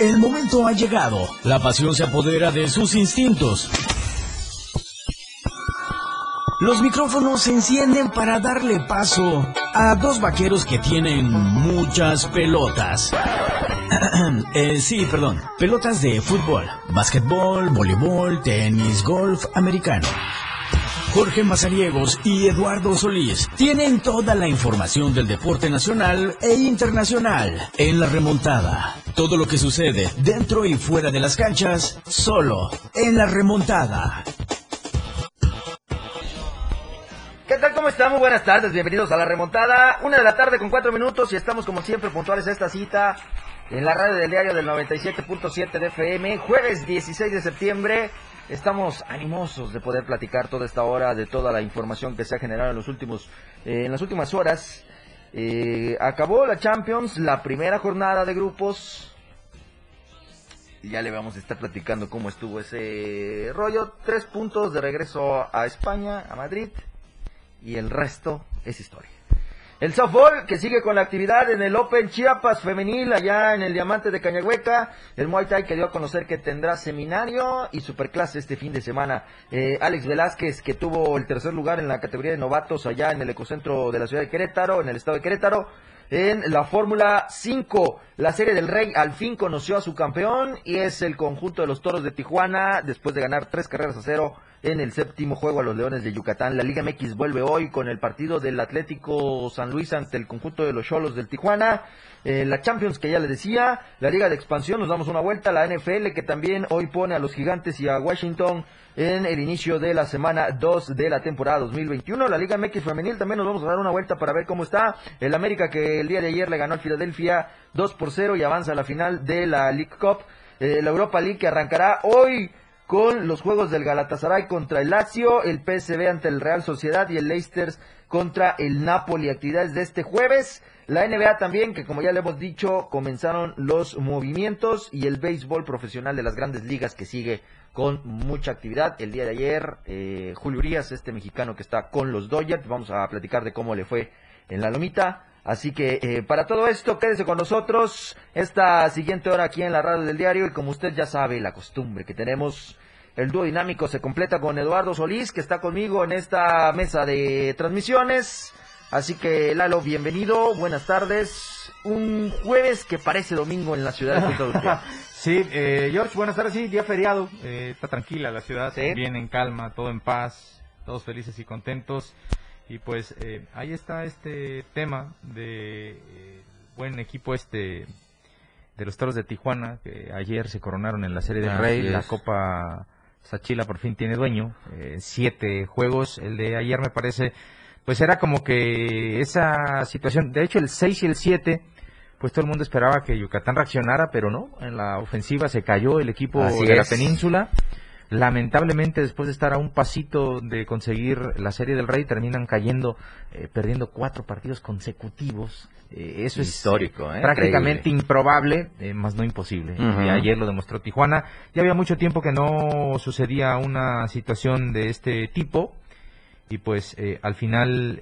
El momento ha llegado. La pasión se apodera de sus instintos. Los micrófonos se encienden para darle paso a dos vaqueros que tienen muchas pelotas. Eh, sí, perdón. Pelotas de fútbol, básquetbol, voleibol, tenis, golf, americano. Jorge Mazariegos y Eduardo Solís tienen toda la información del deporte nacional e internacional en la remontada. Todo lo que sucede dentro y fuera de las canchas, solo en la remontada. ¿Qué tal? ¿Cómo están? Muy buenas tardes, bienvenidos a la remontada. Una de la tarde con cuatro minutos y estamos como siempre puntuales a esta cita en la radio del diario del 97.7 de FM, jueves 16 de septiembre. Estamos animosos de poder platicar toda esta hora de toda la información que se ha generado en los últimos, eh, en las últimas horas. Eh, acabó la Champions, la primera jornada de grupos. Ya le vamos a estar platicando cómo estuvo ese rollo. Tres puntos de regreso a España, a Madrid. Y el resto es historia. El softball que sigue con la actividad en el Open Chiapas femenil allá en el Diamante de Cañahueca. El Muay Thai que dio a conocer que tendrá seminario y superclase este fin de semana. Eh, Alex Velázquez que tuvo el tercer lugar en la categoría de novatos allá en el ecocentro de la ciudad de Querétaro, en el estado de Querétaro. En la Fórmula 5, la Serie del Rey al fin conoció a su campeón y es el conjunto de los Toros de Tijuana después de ganar tres carreras a cero en el séptimo juego a los Leones de Yucatán. La Liga MX vuelve hoy con el partido del Atlético San Luis ante el conjunto de los Cholos del Tijuana. Eh, la Champions que ya le decía, la Liga de Expansión, nos damos una vuelta, la NFL que también hoy pone a los Gigantes y a Washington en el inicio de la semana 2 de la temporada 2021. La Liga MX femenil también nos vamos a dar una vuelta para ver cómo está. El América que el día de ayer le ganó al Filadelfia 2 por 0 y avanza a la final de la League Cup. Eh, la Europa League que arrancará hoy con los juegos del Galatasaray contra el Lazio, el PSV ante el Real Sociedad y el Leicester contra el Napoli. Actividades de este jueves. La NBA también, que como ya le hemos dicho, comenzaron los movimientos y el béisbol profesional de las grandes ligas que sigue con mucha actividad. El día de ayer, eh, Julio Urias, este mexicano que está con los Dodgers, vamos a platicar de cómo le fue en la lomita. Así que eh, para todo esto, quédese con nosotros esta siguiente hora aquí en la radio del diario y como usted ya sabe, la costumbre que tenemos, el dúo dinámico se completa con Eduardo Solís, que está conmigo en esta mesa de transmisiones. Así que Lalo, bienvenido, buenas tardes. Un jueves que parece domingo en la ciudad de Puerto Sí, eh, George, buenas tardes, sí, día feriado, eh, está tranquila la ciudad, bien en calma, todo en paz, todos felices y contentos. Y pues eh, ahí está este tema de eh, buen equipo este de los Toros de Tijuana, que ayer se coronaron en la Serie del Rey, la Copa Sachila por fin tiene dueño, eh, siete juegos, el de ayer me parece, pues era como que esa situación, de hecho el 6 y el 7, pues todo el mundo esperaba que Yucatán reaccionara, pero no, en la ofensiva se cayó el equipo de la península. Lamentablemente, después de estar a un pasito de conseguir la Serie del Rey, terminan cayendo, eh, perdiendo cuatro partidos consecutivos. Eh, eso es histórico, ¿eh? prácticamente improbable, más no imposible. Y ayer lo demostró Tijuana. Ya había mucho tiempo que no sucedía una situación de este tipo. Y pues al final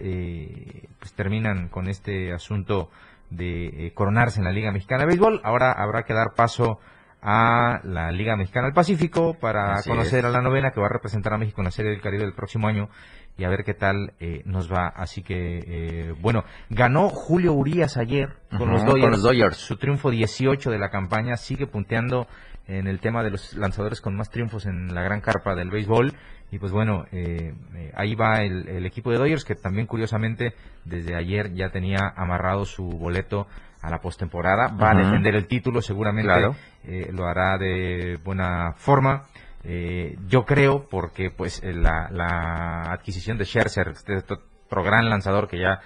pues terminan con este asunto de coronarse en la Liga Mexicana de Béisbol. Ahora habrá que dar paso a la Liga Mexicana del Pacífico para conocer a la novena que va a representar a México en la Serie del Caribe del próximo año y a ver qué tal eh, nos va. Así que, eh, bueno, ganó Julio Urias ayer con, los Dodgers, Su triunfo 18 de la campaña sigue punteando en el tema de los lanzadores con más triunfos en la gran carpa del béisbol. Y pues bueno, eh, ahí va el, el, equipo de Dodgers que también curiosamente desde ayer ya tenía amarrado su boleto a la postemporada. Va a defender el título, seguramente eh, lo hará de buena forma. Eh, yo creo, porque pues eh, la, adquisición de Scherzer, este otro gran lanzador que ya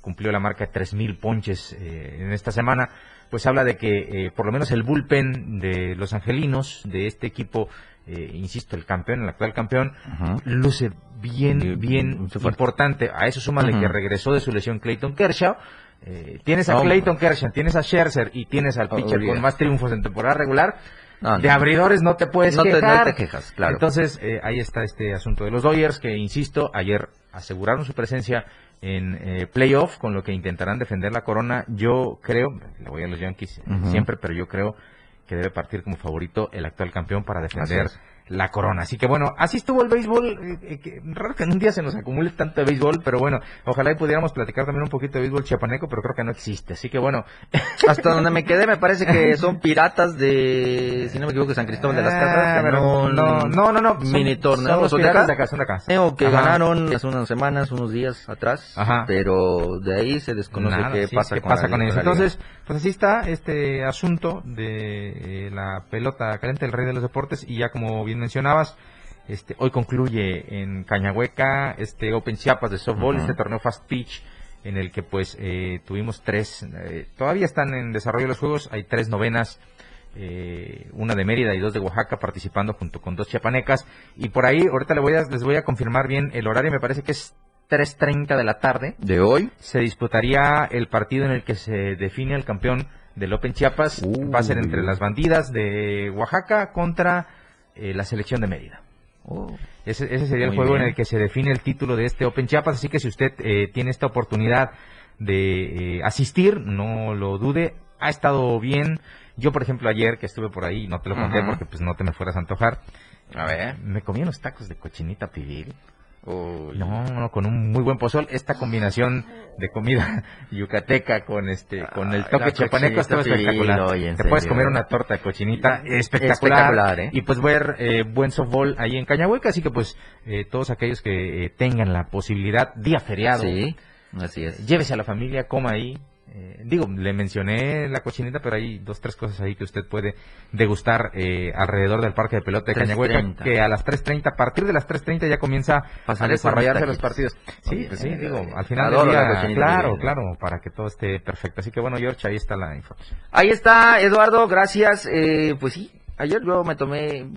cumplió la marca de 3.000 ponches en esta semana, pues habla de que por lo menos el bullpen de los angelinos, de este equipo, insisto, el campeón, el actual campeón, luce bien, bien importante. A eso súmale que regresó de su lesión Clayton Kershaw, eh, tienes a Clayton Kershaw, tienes a Scherzer y tienes al pitcher con más triunfos en temporada regular. de abridores no te puedes quejar. Te, quejas, claro. Entonces, eh, ahí está este asunto de los Dodgers que, insisto, ayer aseguraron su presencia en eh, playoff, con lo que intentarán defender la corona. Yo creo, le voy a los Yankees siempre, pero yo creo que debe partir como favorito el actual campeón para defender la corona. Así que bueno, así estuvo el béisbol. Eh, eh, raro que en un día se nos acumule tanto de béisbol, pero bueno, ojalá y pudiéramos platicar también un poquito de béisbol chiapaneco, pero creo que no existe. Así que bueno. Hasta donde me quedé me parece que son piratas de, si no me equivoco, San Cristóbal de las ah, Casas. no, no, no, no, mini torneos. de acá, de acá, de acá. que ganaron hace unas semanas, unos días atrás, Ajá. pero de ahí se desconoce qué pasa, con, pasa con ellos. Entonces, pues así está este asunto de eh, la pelota caliente del rey de los deportes y ya como bien mencionabas, este, hoy concluye en Cañahueca este Open Chiapas de softball, este torneo Fast Pitch, en el que pues eh, tuvimos tres, eh, todavía están en desarrollo los juegos, hay tres novenas, eh, una de Mérida y dos de Oaxaca participando junto con dos chiapanecas, y por ahí ahorita les voy a, les voy a confirmar bien el horario, me parece que es 3.30 de la tarde. ¿De hoy? Se disputaría el partido en el que se define el campeón del Open Chiapas, va a ser entre las bandidas de Oaxaca contra eh, la selección de Mérida. Oh. ese, sería el juego en el que se define el título de este Open Chiapas, así que si usted eh, tiene esta oportunidad de eh, asistir, no lo dude, ha estado bien. Yo, por ejemplo, ayer que estuve por ahí, no te lo conté porque pues no te me fueras a antojar. A ver. Me comí unos tacos de cochinita pibil no, no, con un muy buen pozol. Esta combinación de comida yucateca con este, con el toque chapaneco está espectacular. Te puedes comer una torta de cochinita espectacular. ¿eh? Y pues ver eh, buen softball ahí en Cañahueca. Así que pues eh, todos aquellos que tengan la posibilidad, día feriado. así es. Llévese a la familia, coma ahí, eh, digo, le mencioné la cochinita, pero hay dos, tres cosas ahí que usted puede degustar eh, alrededor del parque de pelota de Cañahueca, que a las 3.30, a partir de las 3.30 ya comienza a desarrollarse los partidos. Sí, sí, digo, al final del día, claro, claro, para que todo esté perfecto. Así que bueno, George, ahí está la información. Ahí está, Eduardo, gracias. Eh, pues sí, ayer yo me tomé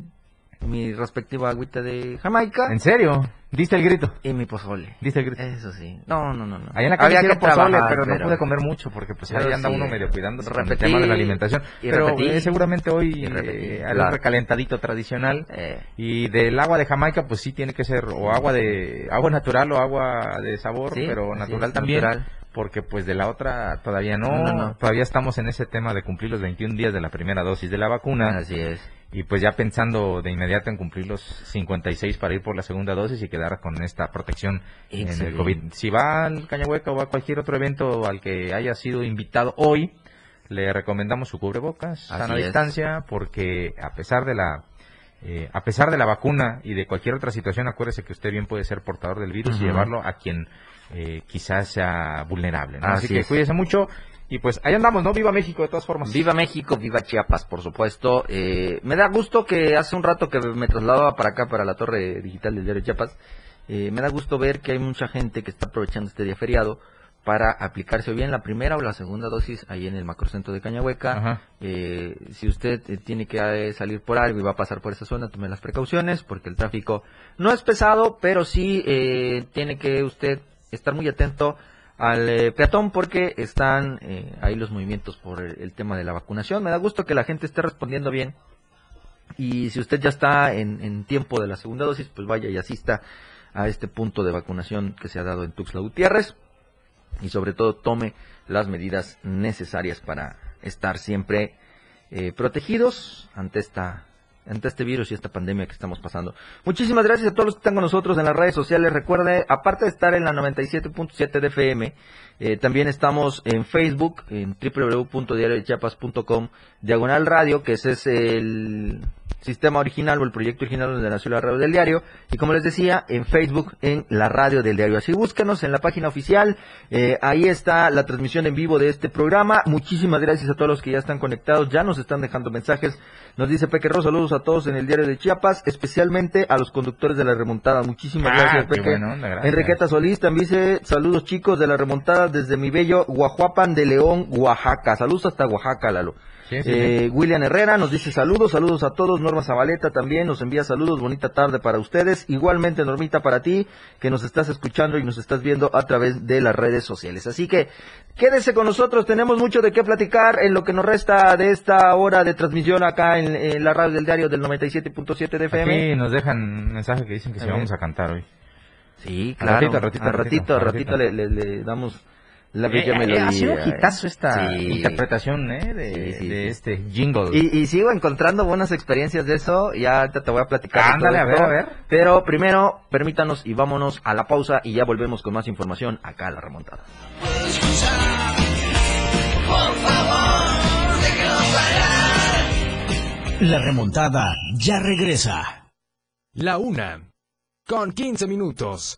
mi respectiva agüita de Jamaica. ¿En serio? ¿Diste el grito? Y mi pozole. ¿Diste el grito? Eso sí. No, no, no. no. Allá en la calle Había que pozole, pero, no pude comer mucho porque pues ahí anda uno medio cuidando el tema de la alimentación. pero eh, seguramente hoy eh, algo recalentadito tradicional. Eh. Y del agua de Jamaica pues sí tiene que ser o agua de agua natural o agua de sabor, pero natural también. Porque pues de la otra todavía no, todavía estamos en ese tema de cumplir los 21 días de la primera dosis de la vacuna. Así es y pues ya pensando de inmediato en cumplir los 56 para ir por la segunda dosis y quedar con esta protección en el COVID. Si va al Cañahueca o a cualquier otro evento al que haya sido invitado hoy, le recomendamos su cubrebocas, a la distancia, porque a pesar de la eh, a pesar de la vacuna y de cualquier otra situación, acuérdese que usted bien puede ser portador del virus y llevarlo a quien eh, quizás sea vulnerable. Así, que cuídese mucho y pues ahí andamos, ¿no? Viva México de todas formas. Viva México, viva Chiapas, por supuesto. Eh, me da gusto que hace un rato que me trasladaba para acá, para la torre digital del diario Chiapas, eh, me da gusto ver que hay mucha gente que está aprovechando este día feriado para aplicarse bien la primera o la segunda dosis ahí en el macrocentro de Cañahueca. Eh, si usted tiene que salir por algo y va a pasar por esa zona, tome las precauciones porque el tráfico no es pesado, pero sí tiene que usted estar muy atento al eh, peatón porque están eh, ahí los movimientos por el, tema de la vacunación. Me da gusto que la gente esté respondiendo bien. Y si usted ya está en, tiempo de la segunda dosis, pues vaya y asista a este punto de vacunación que se ha dado en Tuxtla Gutiérrez. Y sobre todo tome las medidas necesarias para estar siempre eh, protegidos ante esta ante este virus y esta pandemia que estamos pasando. Muchísimas gracias a todos los que están con nosotros en las redes sociales. Recuerde, aparte de estar en la 97.7 de FM, eh, también estamos en Facebook, en www.diariodechiapas.com, diagonal radio, que ese es el sistema original o el proyecto original donde nació la radio del diario. Y como les decía, en Facebook, en la radio del diario. Así búscanos en la página oficial. Eh, ahí está la transmisión en vivo de este programa. Muchísimas gracias a todos los que ya están conectados. Ya nos están dejando mensajes. Nos dice Peque saludos a todos en el diario de Chiapas, especialmente a los conductores de la remontada. Muchísimas ah, gracias, Peque. Enriqueta Solís también dice, saludos chicos de la remontada desde mi bello Guajuapan de León, Oaxaca. Saludos hasta Oaxaca, Lalo. Eh, William Herrera nos dice saludos, saludos a todos. Norma Zabaleta también nos envía saludos, bonita tarde para ustedes. Igualmente, Normita, para ti, que nos estás escuchando y nos estás viendo a través de las redes sociales. Así que quédese con nosotros, tenemos mucho de qué platicar en lo que nos resta de esta hora de transmisión acá en, la radio del diario del 97.7 de FM. Sí, nos dejan un mensaje que dicen que si vamos a cantar hoy. Sí, claro. ratito, al ratito, ratito, al ratito le, le- le damos la Eh, bella eh, melodía. ha sido un hitazo esta Sí. interpretación ¿eh? de, Sí, sí, de sí. este jingle. Y, y sigo encontrando buenas experiencias de eso, ya ahorita te voy a platicar. Ándale, a ver, a ver. Pero primero, permítanos y vámonos a la pausa y ya volvemos con más información acá a la remontada. La remontada ya regresa. La una. Con 15 minutos.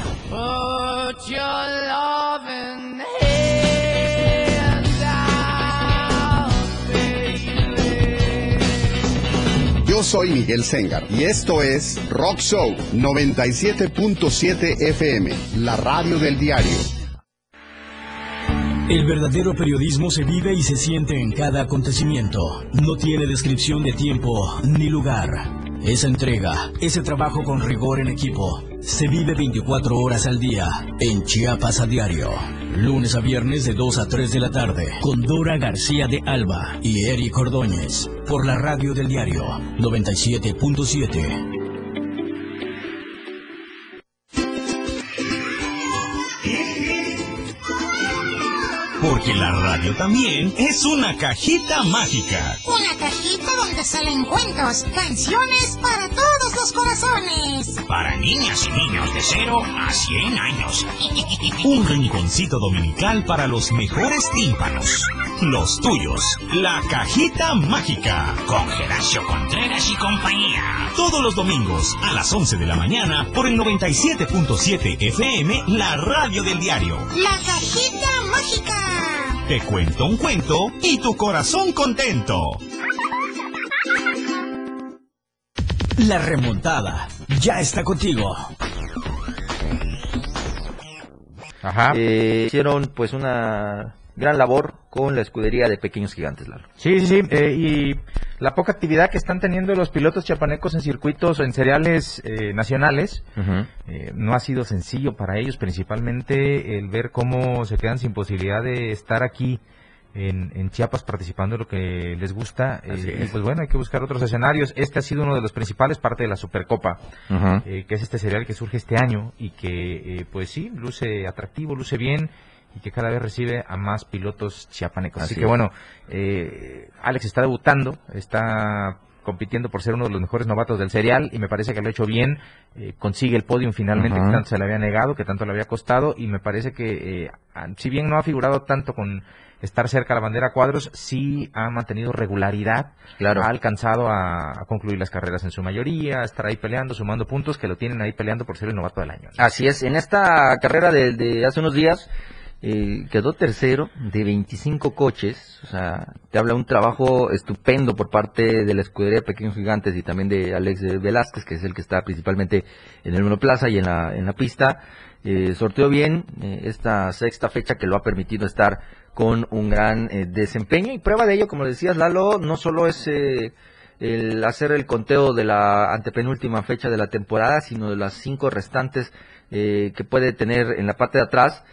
Soy Miguel Sengar y esto es Rock Show 97.7 FM, la radio del diario. El verdadero periodismo se vive y se siente en cada acontecimiento. No tiene descripción de tiempo ni lugar. Esa entrega, ese trabajo con rigor en equipo, se vive 24 horas al día en Chiapas a diario. Lunes a viernes de 2 a 3 de la tarde con Dora García de Alba y Eric Ordóñez por la radio del diario 97.7. Porque la radio también es una cajita mágica. Una cajita donde salen cuentos, canciones para todos los corazones. Para niñas y niños de 0 a 100 años. Un rinconcito dominical para los mejores tímpanos. Los tuyos. La cajita mágica. Con Geracio Contreras y compañía. Todos los domingos a las 11 de la mañana por el 97.7 FM, la radio del diario. La cajita mágica. Te cuento un cuento y tu corazón contento. La remontada ya está contigo. Ajá. Eh, hicieron pues una gran labor con la escudería de Pequeños Gigantes, Lalo. Sí, sí, sí. eh, y la poca actividad que están teniendo los pilotos chapanecos en circuitos o en seriales eh, nacionales eh, no ha sido sencillo para ellos, principalmente el ver cómo se quedan sin posibilidad de estar aquí en, en Chiapas participando en lo que les gusta. y es. pues bueno, hay que buscar otros escenarios. Este ha sido uno de los principales, parte de la Supercopa, que es este serial que surge este año y que pues sí, luce atractivo, luce bien y que cada vez recibe a más pilotos chiapanecos. Así, Así que bueno, eh, Alex está debutando, está compitiendo por ser uno de los mejores novatos del serial y me parece que lo ha hecho bien, eh, consigue el podium finalmente que tanto se le había negado, que tanto le había costado y me parece que eh, si bien no ha figurado tanto con estar cerca a la bandera cuadros, sí ha mantenido regularidad, Claro. ha alcanzado a, a concluir las carreras en su mayoría, a estar ahí peleando, sumando puntos que lo tienen ahí peleando por ser el novato del año. Así es, en esta carrera de, de hace unos días eh, quedó tercero de 25 coches, o sea, te habla un trabajo estupendo por parte de la escudería de Pequeños Gigantes y también de Alex Velázquez, que es el que está principalmente en el monoplaza y en la, en la pista. Eh, sorteó bien eh, esta sexta fecha que lo ha permitido estar con un gran eh, desempeño y prueba de ello, como decías Lalo, no solo es el hacer el conteo de la antepenúltima fecha de la temporada, sino de las cinco restantes que puede tener en la parte de atrás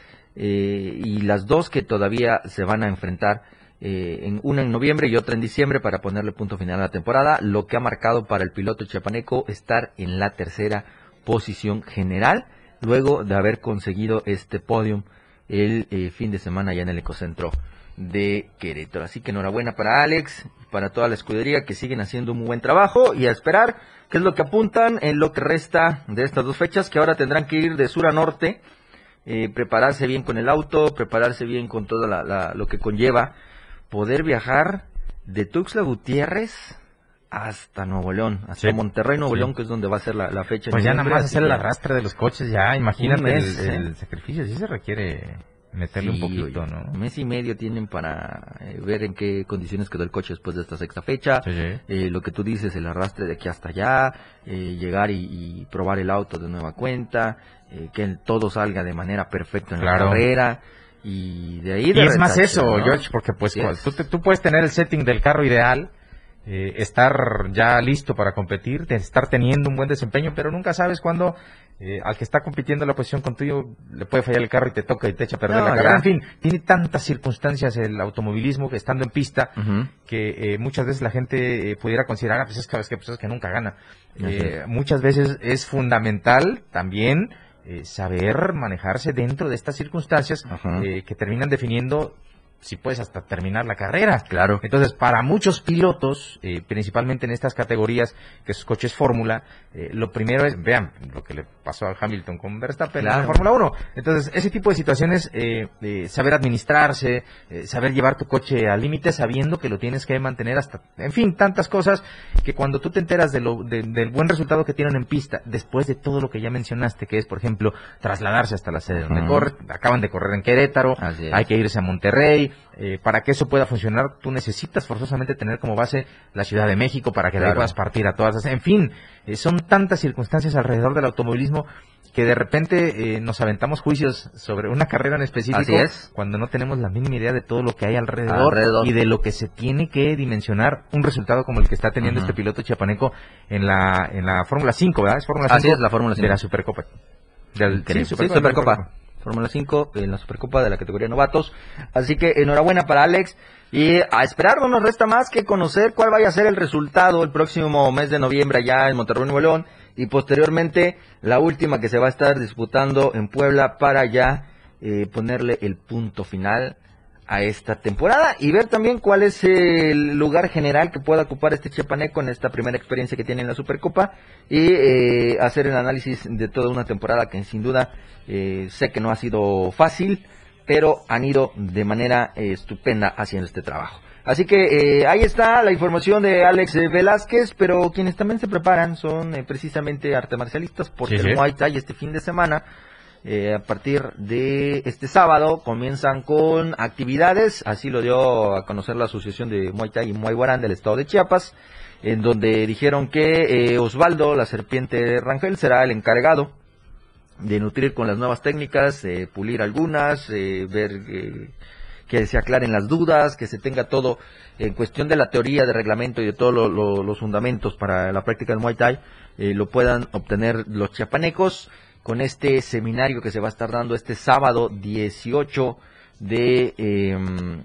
eh, y las dos que todavía se van a enfrentar, eh, en una en noviembre y otra en diciembre para ponerle punto final a la temporada, lo que ha marcado para el piloto chiapaneco estar en la tercera posición general, luego de haber conseguido este podium el eh, fin de semana ya en el ecocentro de Querétaro. Así que enhorabuena para Alex, para toda la escudería que siguen haciendo un buen trabajo y a esperar qué es lo que apuntan en lo que resta de estas dos fechas que ahora tendrán que ir de sur a norte, eh, prepararse bien con el auto, prepararse bien con todo la- la- lo que conlleva poder viajar de Tuxtla Gutiérrez hasta Nuevo León, hasta Sí. Monterrey, Nuevo Sí. León, que es donde va a ser la, la fecha. Pues ya nada más hacer el arrastre de los coches, ya imagínate mes, el, ¿eh? el sacrificio, sí se requiere Meterle Sí, un poquito, ¿no? Mes y medio tienen para eh, ver en qué condiciones quedó el coche después de esta sexta fecha. Sí, sí. Eh, lo que tú dices, el arrastre de aquí hasta allá, eh, llegar y, y probar el auto de nueva cuenta, que todo salga de manera perfecta en Claro. la carrera. Y de ahí de Y es más eso, ¿no? George, porque pues tú, te- tú puedes tener el setting del carro ideal, eh, estar ya listo para competir, de estar teniendo un buen desempeño, pero nunca sabes cuándo eh, al que está compitiendo la posición contigo le puede fallar el carro y te toca y te echa a perder No, la carrera. En fin, tiene tantas circunstancias el automovilismo que estando en pista que eh, muchas veces la gente eh, pudiera considerar, ah, pues es que, es que, pues es que nunca gana. Así Eh, muchas veces es fundamental también eh, saber manejarse dentro de estas circunstancias que terminan definiendo si puedes hasta terminar la carrera. Claro. Entonces, para muchos pilotos, eh, principalmente en estas categorías, que sus coches Fórmula, eh, lo primero es, vean lo que le pasó a Hamilton con Verstappen en la Claro. Fórmula 1. Entonces, ese tipo de situaciones, eh, saber administrarse, eh, saber llevar tu coche al límite sabiendo que lo tienes que mantener hasta, en fin, tantas cosas que cuando tú te enteras de lo, de- del buen resultado que tienen en pista, después de todo lo que ya mencionaste, que es, por ejemplo, trasladarse hasta la sede donde Ujú. corre, acaban de correr en Querétaro, hay que irse a Monterrey. Eh, para que eso pueda funcionar, tú necesitas forzosamente tener como base la Ciudad de México para que de ahí Claro. puedas partir a todas. esas- En fin, eh, son tantas circunstancias alrededor del automovilismo que de repente eh, nos aventamos juicios sobre una carrera en específico Así es. cuando no tenemos la mínima idea de todo lo que hay alrededor, Alrededor. y de lo que se tiene que dimensionar un resultado como el que está teniendo este piloto chiapaneco en la en la Fórmula 5, ¿verdad? Es Fórmula Así 5 es, la Fórmula de 5. la Supercopa. Del. Sí, Supercopa, Supercopa. Fórmula 5 en la Supercopa de la categoría novatos. Así que enhorabuena para Alex. Y a esperar no nos resta más que conocer cuál vaya a ser el resultado el próximo mes de noviembre allá en Monterrey, Nuevo León. Y posteriormente la última que se va a estar disputando en Puebla para ya eh, ponerle el punto final a esta temporada y ver también cuál es el lugar general que pueda ocupar este chiapaneco en esta primera experiencia que tiene en la Supercopa y eh, hacer el análisis de toda una temporada que sin duda eh, sé que no ha sido fácil, pero han ido de manera eh, estupenda haciendo este trabajo. Así que eh, ahí está la información de Alex eh, Velázquez, pero quienes también se preparan son eh, precisamente arte marcialistas porque Sí, sí. el Muay Thai este fin de semana eh, a partir de este sábado comienzan con actividades, así lo dio a conocer la Asociación de Muay Thai y Muay Guarán del estado de Chiapas, en donde dijeron que eh, Osvaldo, la serpiente Rangel, será el encargado de nutrir con las nuevas técnicas, eh, pulir algunas, eh, ver eh, que se aclaren las dudas, que se tenga todo en cuestión de la teoría, de reglamento y de todos lo- lo- los fundamentos para la práctica del Muay Thai, lo puedan obtener los chiapanecos con este seminario que se va a estar dando este sábado 18 de, em,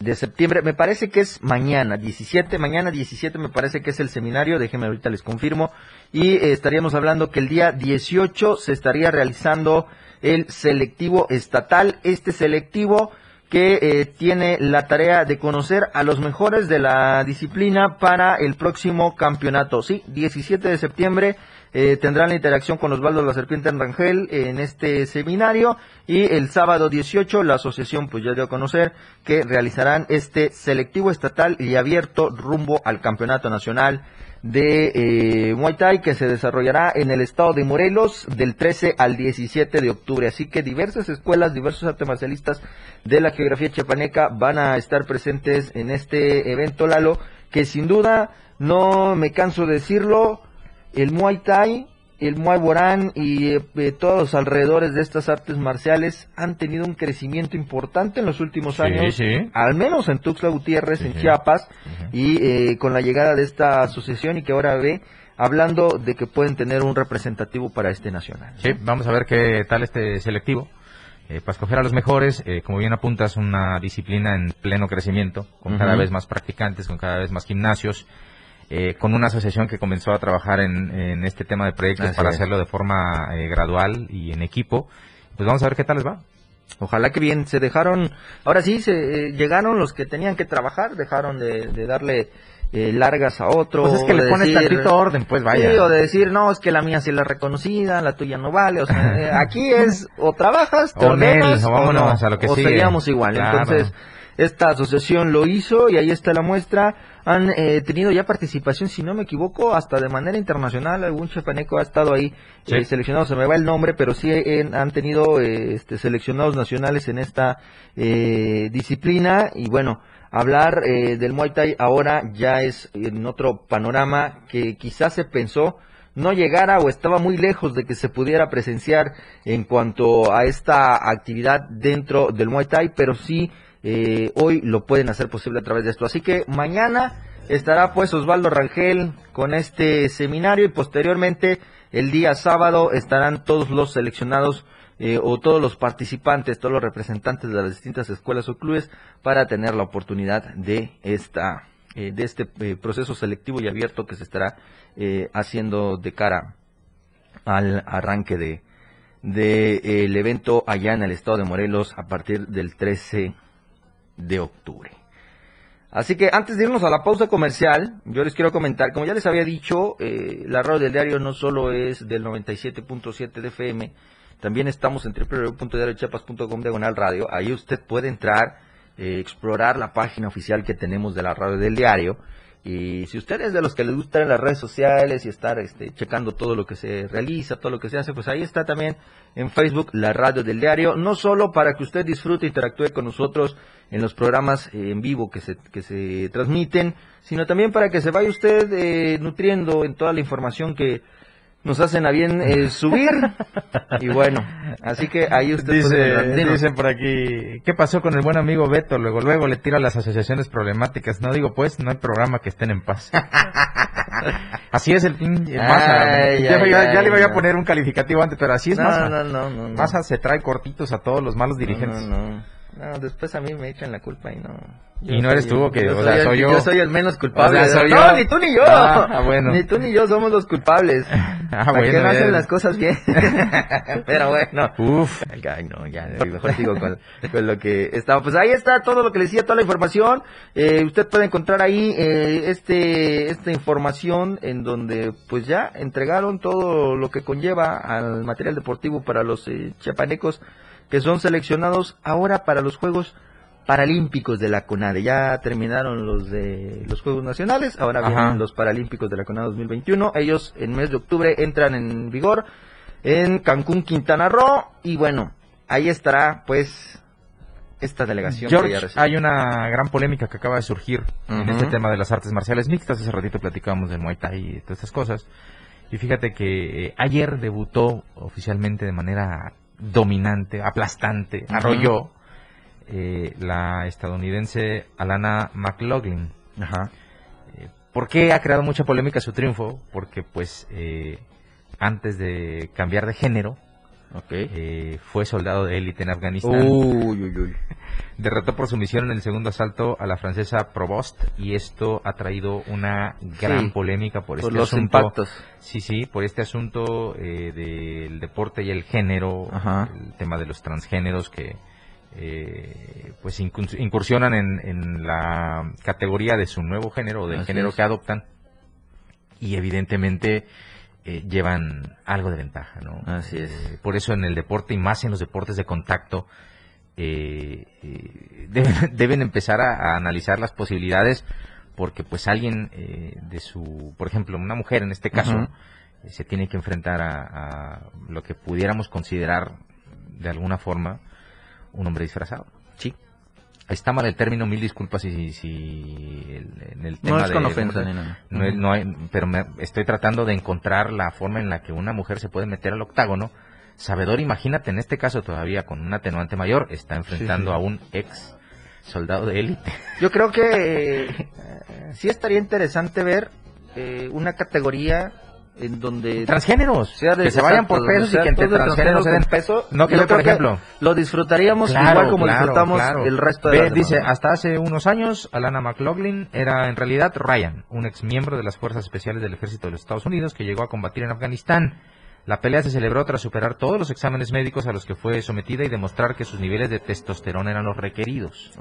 de septiembre. Me parece que es mañana, 17, mañana 17 me parece que es el seminario, déjenme ahorita les confirmo. Y eh, estaríamos hablando que el día 18 se estaría realizando el selectivo estatal. Este selectivo que eh, tiene la tarea de conocer a los mejores de la disciplina para el próximo campeonato. Sí, 17 de septiembre eh, tendrán la interacción con Osvaldo la Serpiente en Rangel en este seminario y el sábado 18 la asociación pues ya dio a conocer que realizarán este selectivo estatal y abierto rumbo al campeonato nacional de eh, Muay Thai que se desarrollará en el estado de Morelos del 13 al 17 de octubre. Así que diversas escuelas, diversos artes marcialistas de la geografía chiapaneca van a estar presentes en este evento, Lalo, que sin duda, no me canso de decirlo, el Muay Thai, el Muay Borán y eh, eh, todos los alrededores de estas artes marciales han tenido un crecimiento importante en los últimos Sí, años, sí. al menos en Tuxtla Gutiérrez, Sí, en. Chiapas, y eh, con la llegada de esta asociación y que ahora ve hablando de que pueden tener un representativo para este nacional. Sí, vamos a ver qué tal este selectivo. Eh, para escoger a los mejores, eh, como bien apuntas, una disciplina en pleno crecimiento, con cada vez más practicantes, con cada vez más gimnasios, eh, con una asociación que comenzó a trabajar en, en este tema de proyectos Así para es. hacerlo de forma eh, gradual y en equipo. Pues vamos a ver qué tal les va. Ojalá que bien, se dejaron, ahora sí, se eh, llegaron los que tenían que trabajar, dejaron de, de darle eh, largas a otro. Pues es que le de pones tantito orden, pues vaya. Sí, o de decir, no, es que la mía sí la reconocida, la tuya no vale. O sea, eh, aquí es o trabajas, te O ordenas, o o vámonos no, a lo que o sigue. seguíamos igual. Claro. Entonces, esta asociación lo hizo y ahí está la muestra. Han eh, tenido ya participación, si no me equivoco, hasta de manera internacional. Algún chapaneco ha estado ahí Sí. eh, seleccionado, se me va el nombre, pero sí en- han tenido eh, este, seleccionados nacionales en esta eh, disciplina. Y bueno, hablar eh, del Muay Thai ahora ya es en otro panorama que quizás se pensó no llegara o estaba muy lejos de que se pudiera presenciar en cuanto a esta actividad dentro del Muay Thai, pero sí eh, hoy lo pueden hacer posible a través de esto. Así que mañana estará pues Osvaldo Rangel con este seminario y posteriormente el día sábado estarán todos los seleccionados eh, o todos los participantes, todos los representantes de las distintas escuelas o clubes para tener la oportunidad de esta eh, de este proceso selectivo y abierto que se estará haciendo de cara al arranque de del evento allá en el estado de Morelos a partir del 13 de octubre. Así que antes de irnos a la pausa comercial, yo les quiero comentar, como ya les había dicho, eh, la radio del diario no solo es del 97.7 de FM, también estamos en www.diariochiapas.com diagonal radio. Ahí usted puede entrar, eh, explorar la página oficial que tenemos de la radio del diario. Y si usted es de los que les gusta las redes sociales y estar este, checando todo lo que se realiza, todo lo que se hace, pues ahí está también en Facebook la radio del diario. No solo para que usted disfrute e interactúe con nosotros en los programas eh, en vivo que se, que se transmiten, sino también para que se vaya usted eh, nutriendo en toda la información que nos hacen a bien eh, subir. y bueno, así que ahí usted Dice, puede... dicen por aquí, ¿qué pasó con el buen amigo Beto? Luego, luego le tira a las asociaciones problemáticas. No digo, pues, no hay programa que estén en paz. así es el. Ay, ya, ya- le iba no. a poner un calificativo antes, pero así es no, Maza. no, no, no, no. Maza se trae cortitos a todos los malos dirigentes. No, no, no. Después a mí me echan la culpa y no. ¿Y no eres tú el- qué? yo O sea, el- soy yo. Yo soy el menos culpable. O sea, soy no, yo. ni tú ni yo. Ah, ah, bueno. Ni tú ni yo somos los culpables. Ah, ¿Para qué bueno, no hacen las cosas bien? Pero bueno. Uf. Ay, no, ya, mejor sigo con, con lo que estaba. Pues ahí está todo lo que les decía, toda la información. Eh, usted puede encontrar ahí eh, este esta información en donde pues ya entregaron todo lo que conlleva al material deportivo para los eh, chiapanecos que son seleccionados ahora para los Juegos Paralímpicos de la CONADE. Ya terminaron los de los Juegos Nacionales, ahora Ajá. vienen los Paralímpicos de la CONADE 2021. Ellos en mes de octubre entran en vigor en Cancún, Quintana Roo. Y bueno, ahí estará pues esta delegación. George, hay una gran polémica que acaba de surgir en este tema de las artes marciales mixtas. Hace ratito platicábamos del Muay Thai y todas estas cosas. Y fíjate que eh, ayer debutó oficialmente de manera dominante, aplastante, arrolló eh, la estadounidense Alana McLaughlin. Ajá. Eh, ¿Por qué ha creado mucha polémica su triunfo? Porque pues eh, antes de cambiar de género Ok. eh, fue soldado de élite en Afganistán. Uy, uy, uy. Derrotó por sumisión en el segundo asalto a la francesa Provost y esto ha traído una gran Sí, polémica por, Por este los asunto. impactos. Sí, sí, por este asunto eh, del deporte y el género, Ajá. el tema de los transgéneros que eh, pues incursionan en, en la categoría de su nuevo género o del Así género es. que adoptan y evidentemente eh, llevan algo de ventaja, ¿no? Así es. Eh, por eso en el deporte y más en los deportes de contacto eh, deben, deben empezar a, a analizar las posibilidades porque pues alguien eh, de su, por ejemplo, una mujer en este caso, se tiene que enfrentar a, a lo que pudiéramos considerar de alguna forma un hombre disfrazado. Está mal el término, mil disculpas si, si el- en el tema No es de- con de- ofensa ni nada. no es- no hay- pero me- estoy tratando de encontrar la forma en la que una mujer se puede meter al octágono. Sabedor, imagínate, en este caso todavía con un atenuante mayor, está enfrentando sí. a un ex soldado de élite. Yo creo que eh, sí estaría interesante ver eh, una categoría en donde Transgéneros, sea de- que se vayan por pesos o sea, y que entre transgéneros se den peso. No que Yo por creo que ejemplo. Lo disfrutaríamos Claro, igual como claro, disfrutamos claro. el resto de Ve, las dice, demás. hasta hace unos años, Alana McLaughlin era en realidad Ryan, un ex miembro de las Fuerzas Especiales del Ejército de los Estados Unidos que llegó a combatir en Afganistán. La pelea se celebró tras superar todos los exámenes médicos a los que fue sometida y demostrar que sus niveles de testosterona eran los requeridos.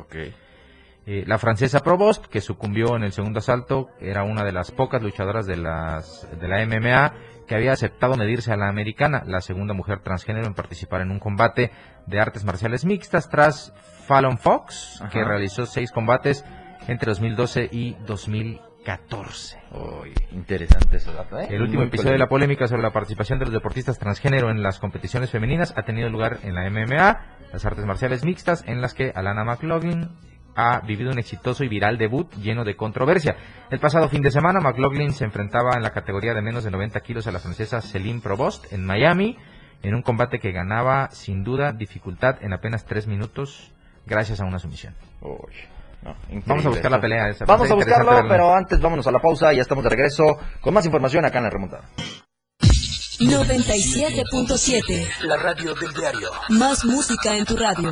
Eh, la francesa Provost, que sucumbió en el segundo asalto, era una de las pocas luchadoras de, las, de la MMA que había aceptado medirse a la americana, la segunda mujer transgénero en participar en un combate de artes marciales mixtas tras Fallon Fox, que realizó seis combates entre 2012 y 2014. Uy, interesante dato, ¿eh? El último Muy episodio de la polémica sobre la participación de los deportistas transgénero en las competiciones femeninas ha tenido lugar en la MMA, las artes marciales mixtas, en las que Alana McLaughlin ha vivido un exitoso y viral debut lleno de controversia. El pasado fin de semana, McLaughlin se enfrentaba en la categoría de menos de 90 kilos a la francesa Céline Provost en Miami, en un combate que ganaba sin duda dificultad en apenas tres minutos gracias a una sumisión. Uy, no, Vamos a buscar la pelea esa. Vamos Va a buscarlo, pero antes vámonos a la pausa. Ya estamos de regreso con más información acá en la remontada. 97.7. La radio del diario. Más música en tu radio.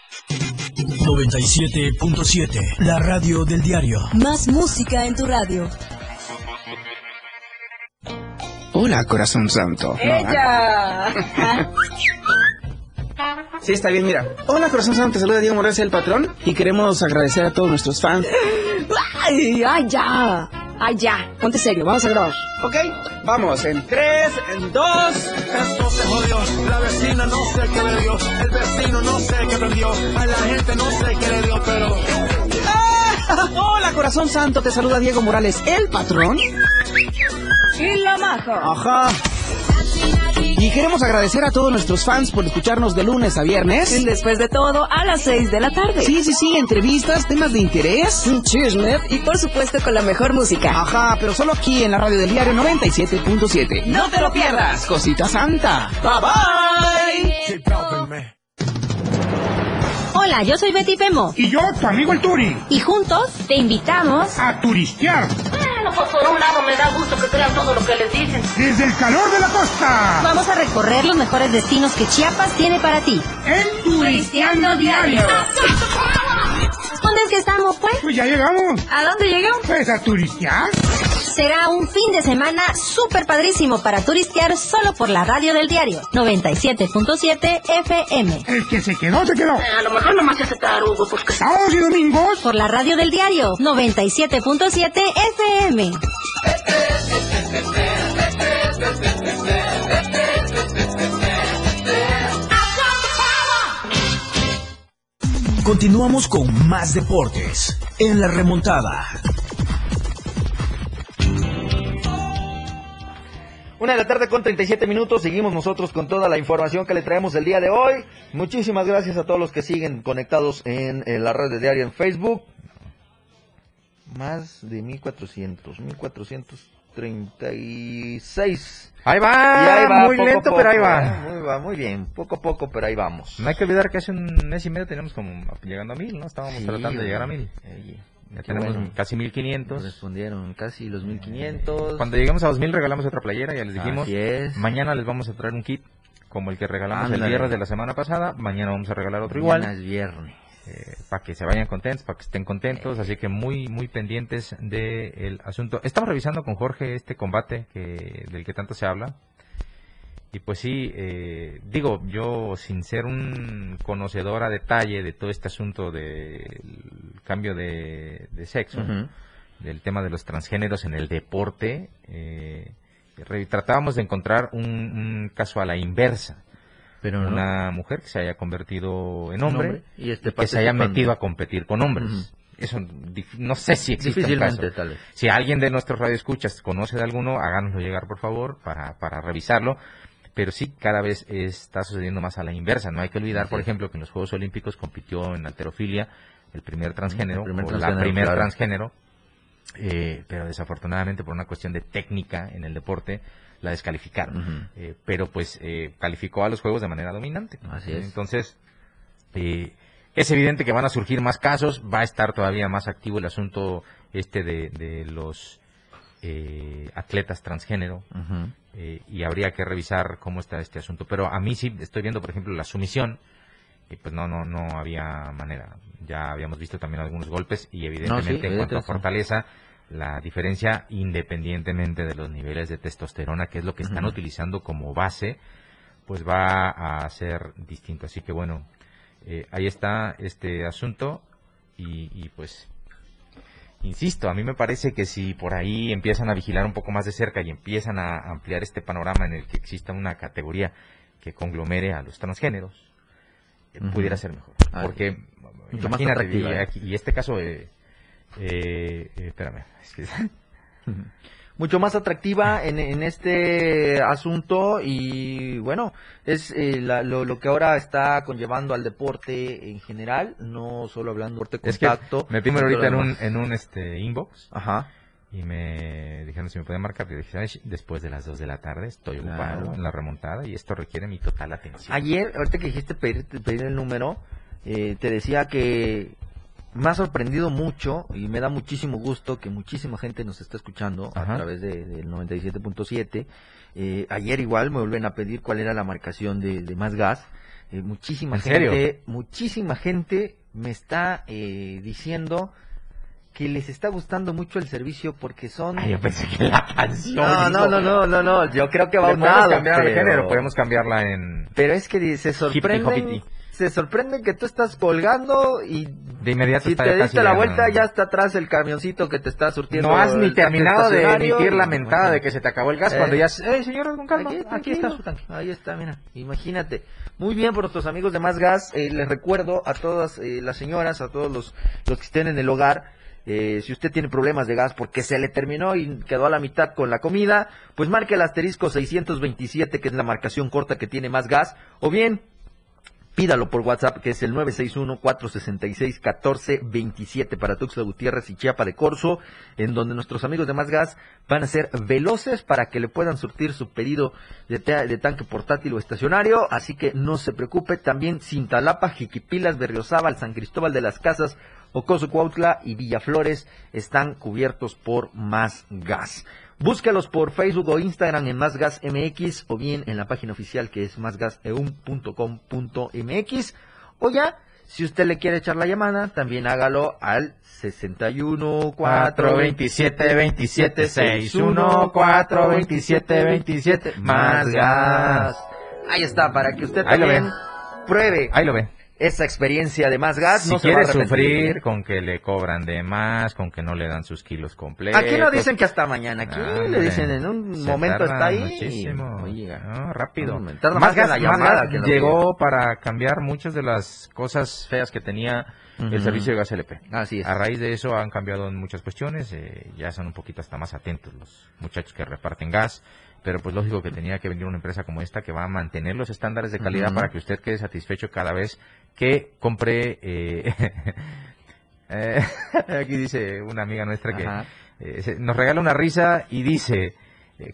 97.7. La radio del diario. Más música en tu radio. Hola, corazón santo. Sí, está bien, mira. Hola, corazón santo. Te saluda Diego Morales, el patrón. Y queremos agradecer a todos nuestros fans. ¡Ay, ay, ya! ¡Ay, ya! Ponte serio, vamos a grabar. Ok, vamos. En tres, en dos. Esto se jodió, la vecina no sé qué le dio, el vecino no sé qué prendió, a la gente no sé qué le dio, pero... ¡Ah! Hola, corazón santo. Te saluda Diego Morales, el patrón. ¡Y la maja! Ajá. Y queremos agradecer a todos nuestros fans por escucharnos de lunes a viernes. Después de todo, a las 6 de la tarde. Sí, sí, sí, entrevistas, temas de interés. Un chisme y por supuesto con la mejor música. Ajá, pero solo aquí en la radio del diario 97.7. No te lo pierdas. Cosita santa. Bye bye. Hola, yo soy Betty Pemo Y yo, tu amigo el Turi, y juntos te invitamos a turistear Bueno, pues por un lado me da gusto que crean todo lo que les dicen. desde el calor de la costa. Vamos a recorrer los mejores destinos que Chiapas tiene para ti. En Turisteando Diario. ¿Dónde es que estamos, pues? Pues ya llegamos. ¿A dónde llegamos? Pues a turistear. Será un fin de semana súper padrísimo para turistear solo por la radio del diario 97.7 FM. El que se quedó, se quedó. A lo mejor nomás ese tarugo, porque... Sábados y domingos. Por la radio del diario 97.7 FM. Continuamos con más deportes en la remontada. Una de la tarde con 37 minutos, seguimos nosotros con toda la información que le traemos el día de hoy. Muchísimas gracias a todos los que siguen conectados en, eh, la red de diario en Facebook. Más de 1400, 1436. Ahí va, Y ahí va, muy poco lento, poco, pero ahí eh, va. Muy, va, muy bien, poco a poco, pero ahí vamos. No hay que olvidar que hace un mes y medio teníamos como llegando a mil, ¿no? Estábamos Sí, tratando de llegar a mil. oye, Ya tenemos bueno. casi 1500. Respondieron casi los 1500. Cuando lleguemos a 2000 regalamos otra playera, ya les dijimos. Así es. Mañana les vamos a traer un kit como el que regalamos el Ándale. viernes de la semana pasada. Mañana vamos a regalar otro igual. Mañana es viernes. para que se vayan contentos, para que estén contentos, así que muy muy pendientes del asunto. Estamos revisando con Jorge este combate que del que tanto se habla. Y pues sí, eh, digo, yo sin ser un conocedor a detalle de todo este asunto del cambio de, de sexo, del tema de los transgéneros en el deporte, eh, tratábamos de encontrar un, un caso a la inversa. Pero no. una mujer que se haya convertido en hombre, hombre, y este que se haya metido a competir con hombres. Eso no sé si existe un Difícilmente, caso. tal vez. Si alguien de nuestros radioescuchas conoce de alguno, háganoslo llegar, por favor, para, para revisarlo. Pero sí, cada vez está sucediendo más a la inversa. No hay que olvidar, por ejemplo, que en los Juegos Olímpicos compitió en alterofilia el primer transgénero, El primer o transgénero, la primer claro. transgénero, eh, pero desafortunadamente por una cuestión de técnica en el deporte la descalificaron. Eh, pero pues eh, calificó a los juegos de manera dominante. Así es. Entonces, eh, Es evidente que van a surgir más casos, va a estar todavía más activo el asunto este de, de los eh, atletas transgénero eh, y habría que revisar cómo está este asunto. Pero a mí sí estoy viendo, por ejemplo, la sumisión y pues no, no, no había manera. Ya habíamos visto también algunos golpes y evidentemente en cuanto a fortaleza, la diferencia independientemente de los niveles de testosterona, que es lo que están utilizando como base, pues va a ser distinto. Así que bueno, eh, ahí está este asunto y, y pues insisto, a mí me parece que si por ahí empiezan a vigilar un poco más de cerca y empiezan a ampliar este panorama en el que exista una categoría que conglomere a los transgéneros, eh, pudiera ser mejor. Ah, Porque, imagínate, y, ¿eh? aquí- y este caso, eh, eh, espérame, es que- mucho más atractiva en, en este asunto y bueno, es eh, la- lo, lo que ahora está conllevando al deporte en general, no solo hablando de deporte es que contacto. me pidieron ahorita en un, en un este inbox Ajá. y me dijeron si me podían marcar. Dije, "Ay, después de las 2 de la tarde estoy Claro. ocupado en la remontada y esto requiere mi total atención. Ayer, ahorita que dijiste pedir, pedir el número, eh, te decía que me ha sorprendido mucho y me da muchísimo gusto que muchísima gente nos está escuchando Ajá. a través de- del 97.7. Eh, ayer igual me vuelven a pedir cuál era la marcación de, de más gas. Eh, muchísima ¿En gente, serio? muchísima gente me está eh, diciendo que les está gustando mucho el servicio porque son Ay, yo pensé que la canción. no, no, no, no, no, no, yo creo que va podemos unado, cambiar de pero- género, podemos cambiarla en pero es que se sorprenden. Se sorprenden que tú estás colgando y de inmediato si te diste la vuelta ya está atrás el camioncito que te está surtiendo. No has ni terminado de emitir la mentada de que se te acabó el gas cuando ya... Eh, señor, con calma. Aquí, aquí está su tanque. Ahí está, mira. Imagínate. Muy bien por nuestros amigos de Más Gas. eh, les recuerdo a todas eh, las señoras, a todos los, los que estén en el hogar. eh, si usted tiene problemas de gas porque se le terminó y quedó a la mitad con la comida, pues marque el asterisco 627, que es la marcación corta que tiene más gas, o bien Pídalo por WhatsApp, que es el 961-466-1427 para Tuxtla Gutiérrez y Chiapa de Corzo, en donde nuestros amigos de Más Gas van a ser veloces para que le puedan surtir su pedido de, ta- de tanque portátil o estacionario. Así que no se preocupe. También Cintalapa, Jiquipilas, Berriozábal, San Cristóbal de las Casas, Ocoso Cuautla y Villaflores están cubiertos por Más Gas. Búscalos por Facebook o Instagram en Más Gas MX o bien en la página oficial que es másgaseum.com.mx o ya, si usted le quiere echar la llamada, también hágalo al 61 427 27 61 427 27 Más Gas. Ahí está, para que usted Ahí lo también ve. pruebe Ahí lo ve. Esa experiencia de Más Gas. Si no se va a quiere sufrir con que le cobran de más, con que no le dan sus kilos completos. Aquí no dicen que hasta mañana, aquí le Hombre, dicen en un se momento está ahí. Muchísimo. No, rápido. no, más más gas, la más gas que llegó para cambiar muchas de las cosas feas que tenía el servicio de gas LP. Así es. A raíz de eso han cambiado en muchas cuestiones, eh, ya son un poquito hasta más atentos los muchachos que reparten gas, pero pues lógico que tenía que venir una empresa como esta que va a mantener los estándares de calidad para que usted quede satisfecho cada vez que compre... eh, eh, aquí dice una amiga nuestra que eh, se- nos regala una risa y dice,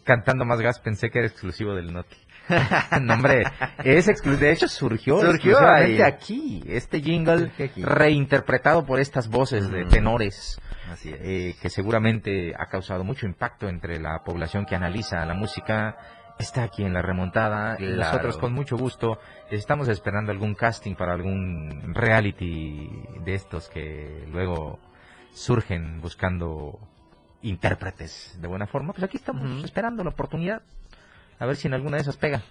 cantando más gas, pensé que era exclusivo del Noti. no, hombre, es exclusivo. De hecho, surgió, Surgió exclusivamente ahí. aquí. Este jingle aquí. reinterpretado por estas voces de tenores, Así es. eh, que seguramente ha causado mucho impacto entre la población que analiza la música. Está aquí en la remontada. Claro. Nosotros con mucho gusto estamos esperando algún casting para algún reality de estos que luego surgen buscando intérpretes de buena forma. Pues aquí estamos esperando la oportunidad. A ver si en alguna de esas pega.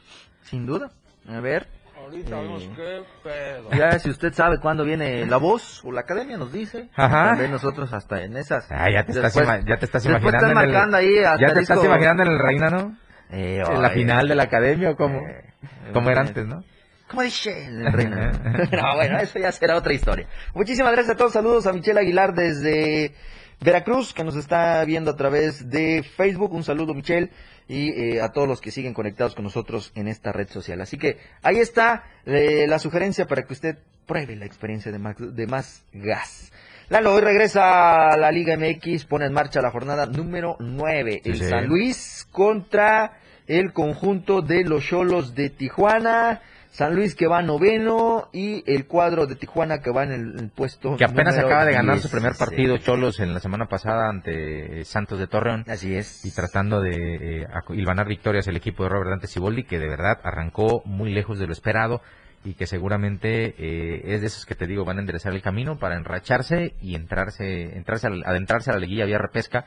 Sin duda. A ver. Ahorita Eh, vemos qué pedo. Ya si usted sabe cuándo viene la voz o la academia nos dice. Ajá. También nosotros hasta en esas. Ah, ya te estás, Después- ima- ya te estás imaginando. estás en el- marcando ahí ya te estás imaginando en el Reina, ¿no? Eh, en la final de la academia, o como, eh, como era eh, antes, ¿no? ¿Cómo dice el reino? no, bueno, eso ya será otra historia. Muchísimas gracias a todos. Saludos a Michelle Aguilar desde Veracruz, que nos está viendo a través de Facebook. Un saludo, Michelle, y eh, a todos los que siguen conectados con nosotros en esta red social. Así que ahí está eh, la sugerencia para que usted pruebe la experiencia de más, de más gas. Lalo, hoy regresa a la Liga MX, pone en marcha la jornada número 9. Sí, el sí. San Luis contra el conjunto de los Cholos de Tijuana. San Luis que va noveno y el cuadro de Tijuana que va en el, el puesto Que apenas acaba de ganar su 10. primer Sí. partido Cholos en la semana pasada ante eh, Santos de Torreón. Así es. Y tratando de eh, hilvanar victorias el equipo de Robert Dante Siboldi, que de verdad arrancó muy lejos de lo esperado y que seguramente eh, es de esos que te digo van a enderezar el camino para enracharse y entrarse, entrarse al- adentrarse a la liguilla vía repesca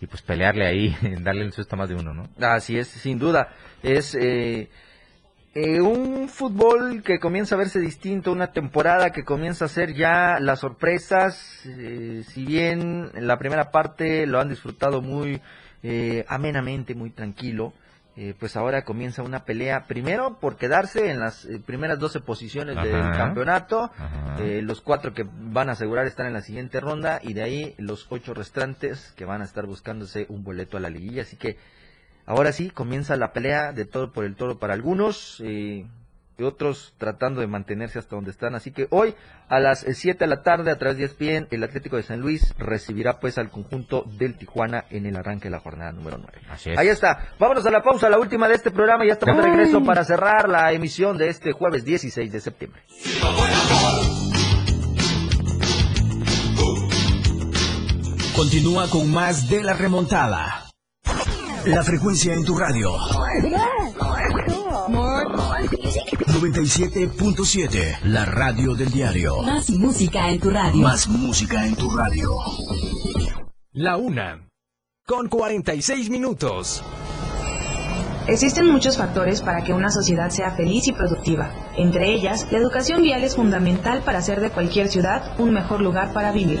y pues pelearle ahí, darle el susto a más de uno, ¿no? Así es, sin duda. Es eh, eh, un fútbol que comienza a verse distinto, una temporada que comienza a ser ya las sorpresas. eh, si bien en la primera parte lo han disfrutado muy eh, amenamente, muy tranquilo. eh, pues ahora comienza una pelea primero por quedarse en las eh, primeras 12 posiciones del campeonato, eh, los cuatro que van a asegurar estar en la siguiente ronda y de ahí los ocho restantes que van a estar buscándose un boleto a la liguilla. Así que ahora sí comienza la pelea de todo por el toro para algunos eh, y otros tratando de mantenerse hasta donde están. Así que hoy a las 7 de la tarde a través de ESPN el Atlético de San Luis recibirá pues al conjunto del Tijuana en el arranque de la jornada número 9. Así es. Ahí está. Vámonos a la pausa, la última de este programa. Ya estamos de regreso para cerrar la emisión de este jueves 16 de septiembre. Continúa con más de la remontada. La frecuencia en tu radio. 97.7, la radio del diario. Más música en tu radio. Más música en tu radio. La una. Con 46 minutos. Existen muchos factores para que una sociedad sea feliz y productiva. Entre ellas, la educación vial es fundamental para hacer de cualquier ciudad un mejor lugar para vivir.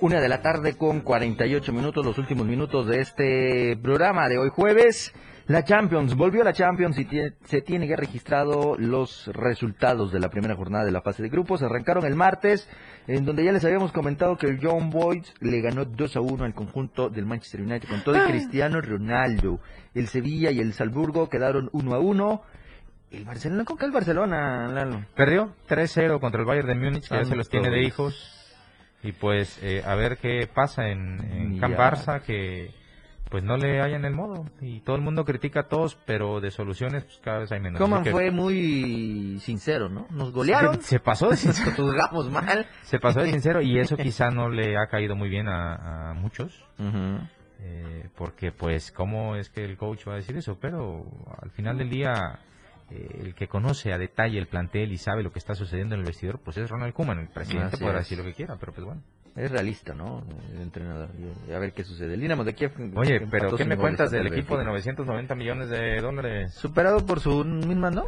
Una de la tarde con 48 minutos, los últimos minutos de este programa de hoy jueves. La Champions, volvió la Champions y se tiene ya registrado los resultados de la primera jornada de la fase de grupos. Arrancaron el martes, en donde ya les habíamos comentado que el John Boys le ganó 2 a 1 al conjunto del Manchester United con todo el Cristiano Ronaldo. El Sevilla y el Salzburgo quedaron 1 a 1. El Barcelona, ¿con qué el Barcelona, Lalo? Perdió 3-0 contra el Bayern de Múnich, que ya se los tiene de hijos. Y pues eh, a ver qué pasa en, en Camp. Barça, que pues no le hayan el modo. Y todo el mundo critica a todos, pero de soluciones pues cada vez hay menos. Coman que fue muy sincero, ¿no? Nos golearon. Se pasó de sincero. Jugamos mal. Se pasó de sincero y eso quizá no le ha caído muy bien a, a muchos. Eh, porque pues cómo es que el coach va a decir eso, pero al final del día eh, el que conoce a detalle el plantel y sabe lo que está sucediendo en el vestidor, pues es Ronald Koeman. El presidente Así podrá decir lo que quiera, pero pues bueno. Es realista, ¿no? El entrenador. A ver qué sucede. El Dinamo de Kiev. Oye, pero ¿qué me cuentas del el equipo de Benfica. 990 millones de dólares? Superado por su misma ¿no?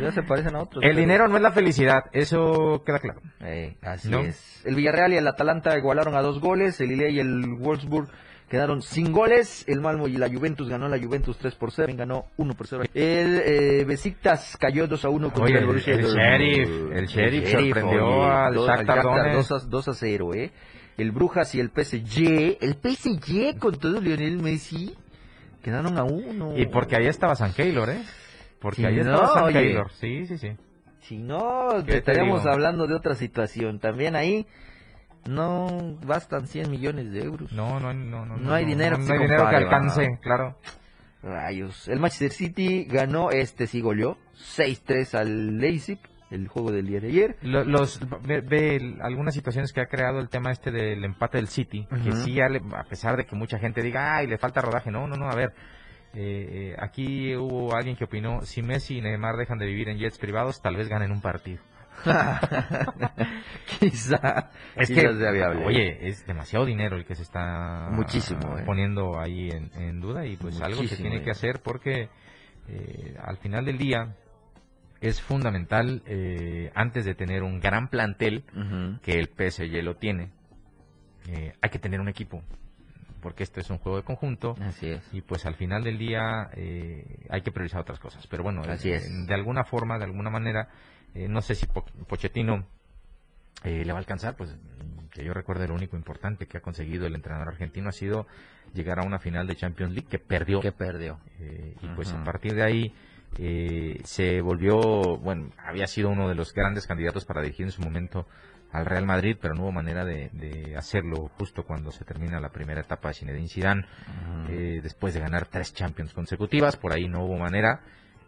Ya se parecen a otros. El pero- dinero no es la felicidad, eso queda claro. Eh, así ¿No? es. El Villarreal y el Atalanta igualaron a dos goles. El Ilea y el Wolfsburg quedaron sin goles. El Malmo y la Juventus ganó la Juventus 3 por 0. Ganó 1 por 0. El eh, Besiktas cayó 2 a 1 contra Oye, el Borussia el Dortmund. Sheriff, el Sheriff sorprendió al dos- Shakhtar Donetsk. 2 a, 2 a 0, ¿eh? El Brujas y el PSG. El PSG con todo Lionel Messi. Quedaron a 1. Y porque ahí estaba San Keylor, ¿eh? Porque Sí, ahí no, estaba San oye. Keylor. Sí, sí, sí. Si no, ¿Qué te estaríamos hablando de otra situación. También ahí no bastan 100 millones de euros. No, no, no, no. No hay dinero No, que no hay dinero que alcance, va. claro. Rayos. El Manchester City ganó, este sí goleó, 6-3 al Leipzig, el juego del día de ayer. Lo- Los, ve, ve algunas situaciones que ha creado el tema este del empate del City, que Ujú. sí, ya le- a pesar de que mucha gente diga, ay, le falta rodaje, no, no, no, a ver, eh, eh, aquí hubo alguien que opinó, si Messi y Neymar dejan de vivir en jets privados, tal vez ganen un partido. Quizá. Es quizá que, sea viable. oye, es demasiado dinero el que se está Muchísimo, ¿eh? poniendo ahí en, en duda y pues algo se tiene que hacer porque eh, al final del día es fundamental eh, antes de tener un gran plantel que el PSG lo tiene. hay que tener un equipo porque esto es un juego de conjunto Así es. y pues al final del día eh, hay que priorizar otras cosas. Pero bueno, Así es. de alguna forma, de alguna manera, eh, no sé si Po- Pochettino eh, le va a alcanzar, pues que yo recuerde lo único importante que ha conseguido el entrenador argentino ha sido llegar a una final de Champions League que perdió. Que perdió. Eh, y pues a partir de ahí eh, se volvió, bueno, había sido uno de los grandes candidatos para dirigir en su momento al Real Madrid, pero no hubo manera de, de hacerlo justo cuando se termina la primera etapa de Zinedine Zidane, eh, después de ganar tres Champions consecutivas, por ahí no hubo manera.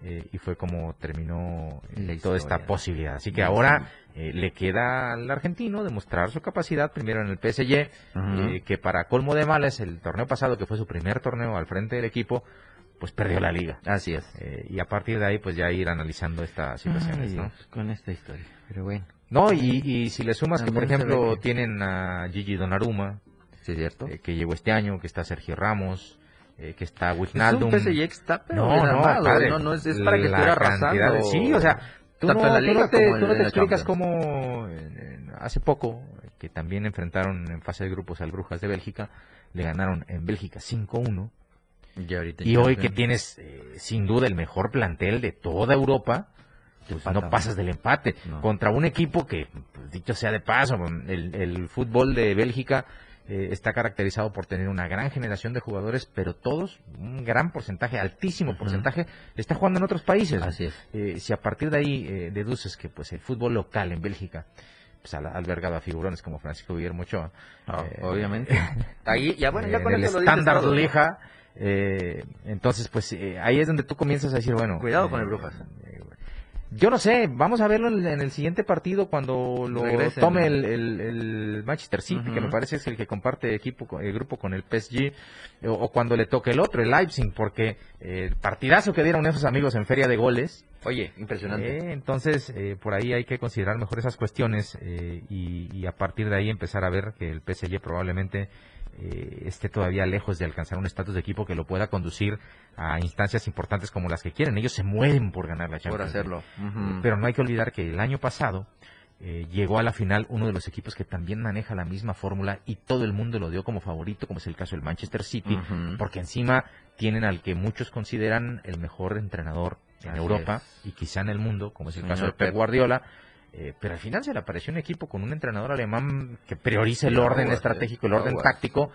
Eh, y fue como terminó eh, toda esta posibilidad. Así que ahora eh, le queda al argentino demostrar su capacidad primero en el PSG, eh, que para colmo de males, el torneo pasado, que fue su primer torneo al frente del equipo, pues perdió la liga. Así es. Eh, y a partir de ahí, pues ya ir analizando estas situaciones, Ay, ¿no? Dios, Con esta historia. Pero bueno. No, y, y si le sumas que, por ejemplo, tienen a Gigi Donnarumma, Sí, cierto. que llegó este año, que está Sergio Ramos, eh, que está es un Wijnaldum. PSG está pero No, no, armado, padre, no, no es, es para que estuviera cantidad de- arrasando. Sí, o sea, tú no, la tú liga no te, tú no te explicas cómo eh, hace poco, eh, que también enfrentaron en fase de grupos al Brujas de Bélgica, le ganaron en Bélgica 5-1. Y, ahorita Y hoy que tienes eh, sin duda el mejor plantel de toda Europa, pues no pasas del empate No. contra un equipo que, pues, dicho sea de paso, el, el fútbol de Bélgica eh, está caracterizado por tener una gran generación de jugadores, pero todos, un gran porcentaje, altísimo porcentaje, está jugando en otros países. Así es. Eh, si a partir de ahí eh, deduces que pues el fútbol local en Bélgica pues, ha albergado a figurones como Francisco Guillermo Ochoa, Ah, eh, obviamente. Ahí, ya bueno, ya en con el eso lo dices estándar. Liga. eh, entonces, pues eh, ahí es donde tú comienzas a decir, bueno. Cuidado eh, con el Brujas. Eh, yo no sé, vamos a verlo en, el siguiente partido cuando lo Regresen. tome el, el- el Manchester City, que me parece es el que comparte equipo el grupo con el PSG, o, o cuando le toque el otro, el Leipzig, porque eh, el partidazo que dieron esos amigos en Feria de Goles, Oye, impresionante. eh, entonces, eh, por ahí hay que considerar mejor esas cuestiones eh, y, y a partir de ahí empezar a ver que el PSG probablemente eh, esté todavía lejos de alcanzar un estatus de equipo que lo pueda conducir a instancias importantes como las que quieren. Ellos se mueren por ganar la por Champions. League. hacerlo. Ujú. Pero no hay que olvidar que el año pasado eh, llegó a la final uno de los equipos que también maneja la misma fórmula y todo el mundo lo dio como favorito, como es el caso del Manchester City, porque encima tienen al que muchos consideran el mejor entrenador en Así Europa es. y quizá en el mundo, como es el caso de Pep. Guardiola. Eh, pero al final se le apareció un equipo con un entrenador alemán que prioriza el orden estratégico, el orden táctico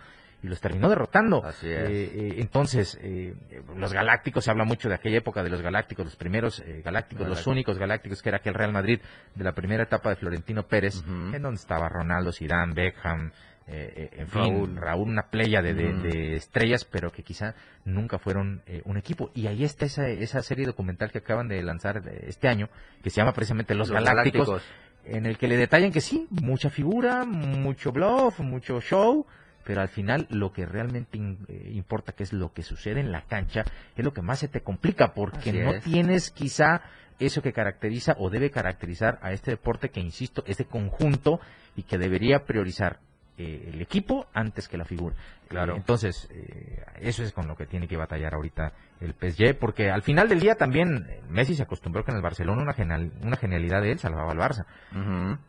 y los terminó derrotando. Así es. Eh, eh, entonces, eh, los galácticos, se habla mucho de aquella época de los galácticos, los primeros eh, galácticos, los únicos galácticos, que era aquel Real Madrid de la primera etapa de Florentino Pérez, en donde estaba Ronaldo, Zidane, Beckham, eh, eh, en fin, Raúl. Raúl, una playa de, de- Ujú. de estrellas, pero que quizá nunca fueron eh, un equipo. Y ahí está esa, esa serie documental que acaban de lanzar este año, que se llama precisamente Los, Los Galácticos, Galácticos. en el que le detallan que sí, mucha figura, mucho bluff, mucho show, pero al final lo que realmente eh, importa, que es lo que sucede en la cancha, es lo que más se te complica, porque Así no es. tienes quizá eso que caracteriza o debe caracterizar a este deporte que, insisto, es de conjunto y que debería priorizar eh, el equipo antes que la figura. Claro. Eh, entonces, eh, eso es con lo que tiene que batallar ahorita el PSG, porque al final del día también eh, Messi se acostumbró que en el Barcelona una, genial, una genialidad de él salvaba al Barça.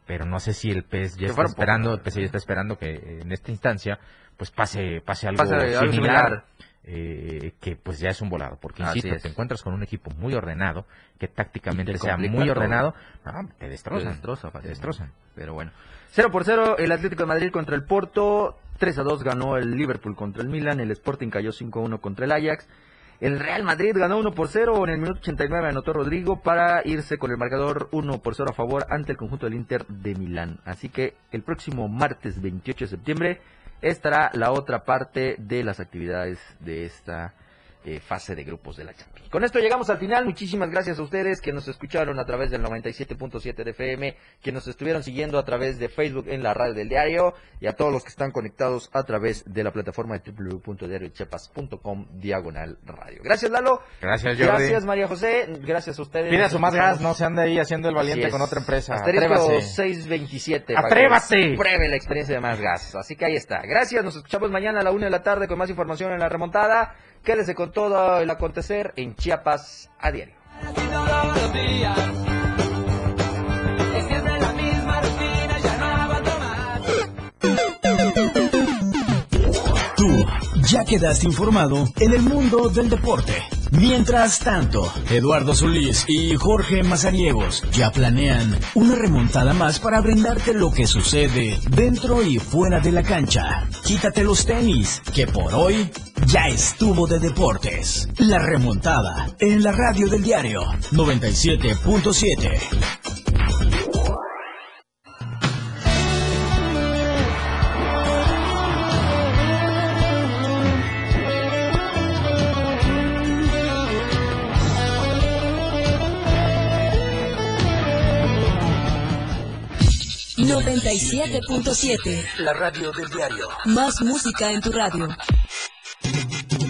Pero no sé si el PSG está esperando, el PSG está esperando que en esta instancia pues pase, pase algo Pase algo similar. Eh, que pues ya es un volado, porque insisto, te encuentras con un equipo muy ordenado, que tácticamente sea muy ordenado, no, te destrozan, Te destroza te fácilmente. destrozan. Pero bueno. 0 por 0 el Atlético de Madrid contra el Porto. 3 a 2 ganó el Liverpool contra el Milan. El Sporting cayó 5 a 1 contra el Ajax. El Real Madrid ganó 1 por 0. En el minuto 89 anotó Rodrigo para irse con el marcador 1 por 0 a favor ante el conjunto del Inter de Milán. Así que el próximo martes 28 de septiembre estará la otra parte de las actividades de esta eh, fase de grupos de la Champions. Con esto llegamos al final. Muchísimas gracias a ustedes que nos escucharon a través del 97.7 de FM, que nos estuvieron siguiendo a través de Facebook en la radio del diario y a todos los que están conectados a través de la plataforma de www.diariochiapas.com diagonal radio. Gracias Lalo. Gracias, Jordi. Gracias María José. Gracias a ustedes. Pida su más gas, no se ande ahí haciendo el valiente con otra empresa. Asterisco Atrévase. 627. para que ¡Atrévase! Pruebe la experiencia de más gas. Así que ahí está. Gracias. Nos escuchamos mañana a la una de la tarde con más información en la remontada. Quédese con todo el acontecer en Chiapas a diario. Tú ya quedaste informado en el mundo del deporte. Mientras tanto, Eduardo Solís y Jorge Mazariegos ya planean una remontada más para brindarte lo que sucede dentro y fuera de la cancha. Quítate los tenis, que por hoy ya estuvo de deportes. La remontada en la radio del diario 97.7. Noventa punto siete. La radio del diario. Más música en tu radio.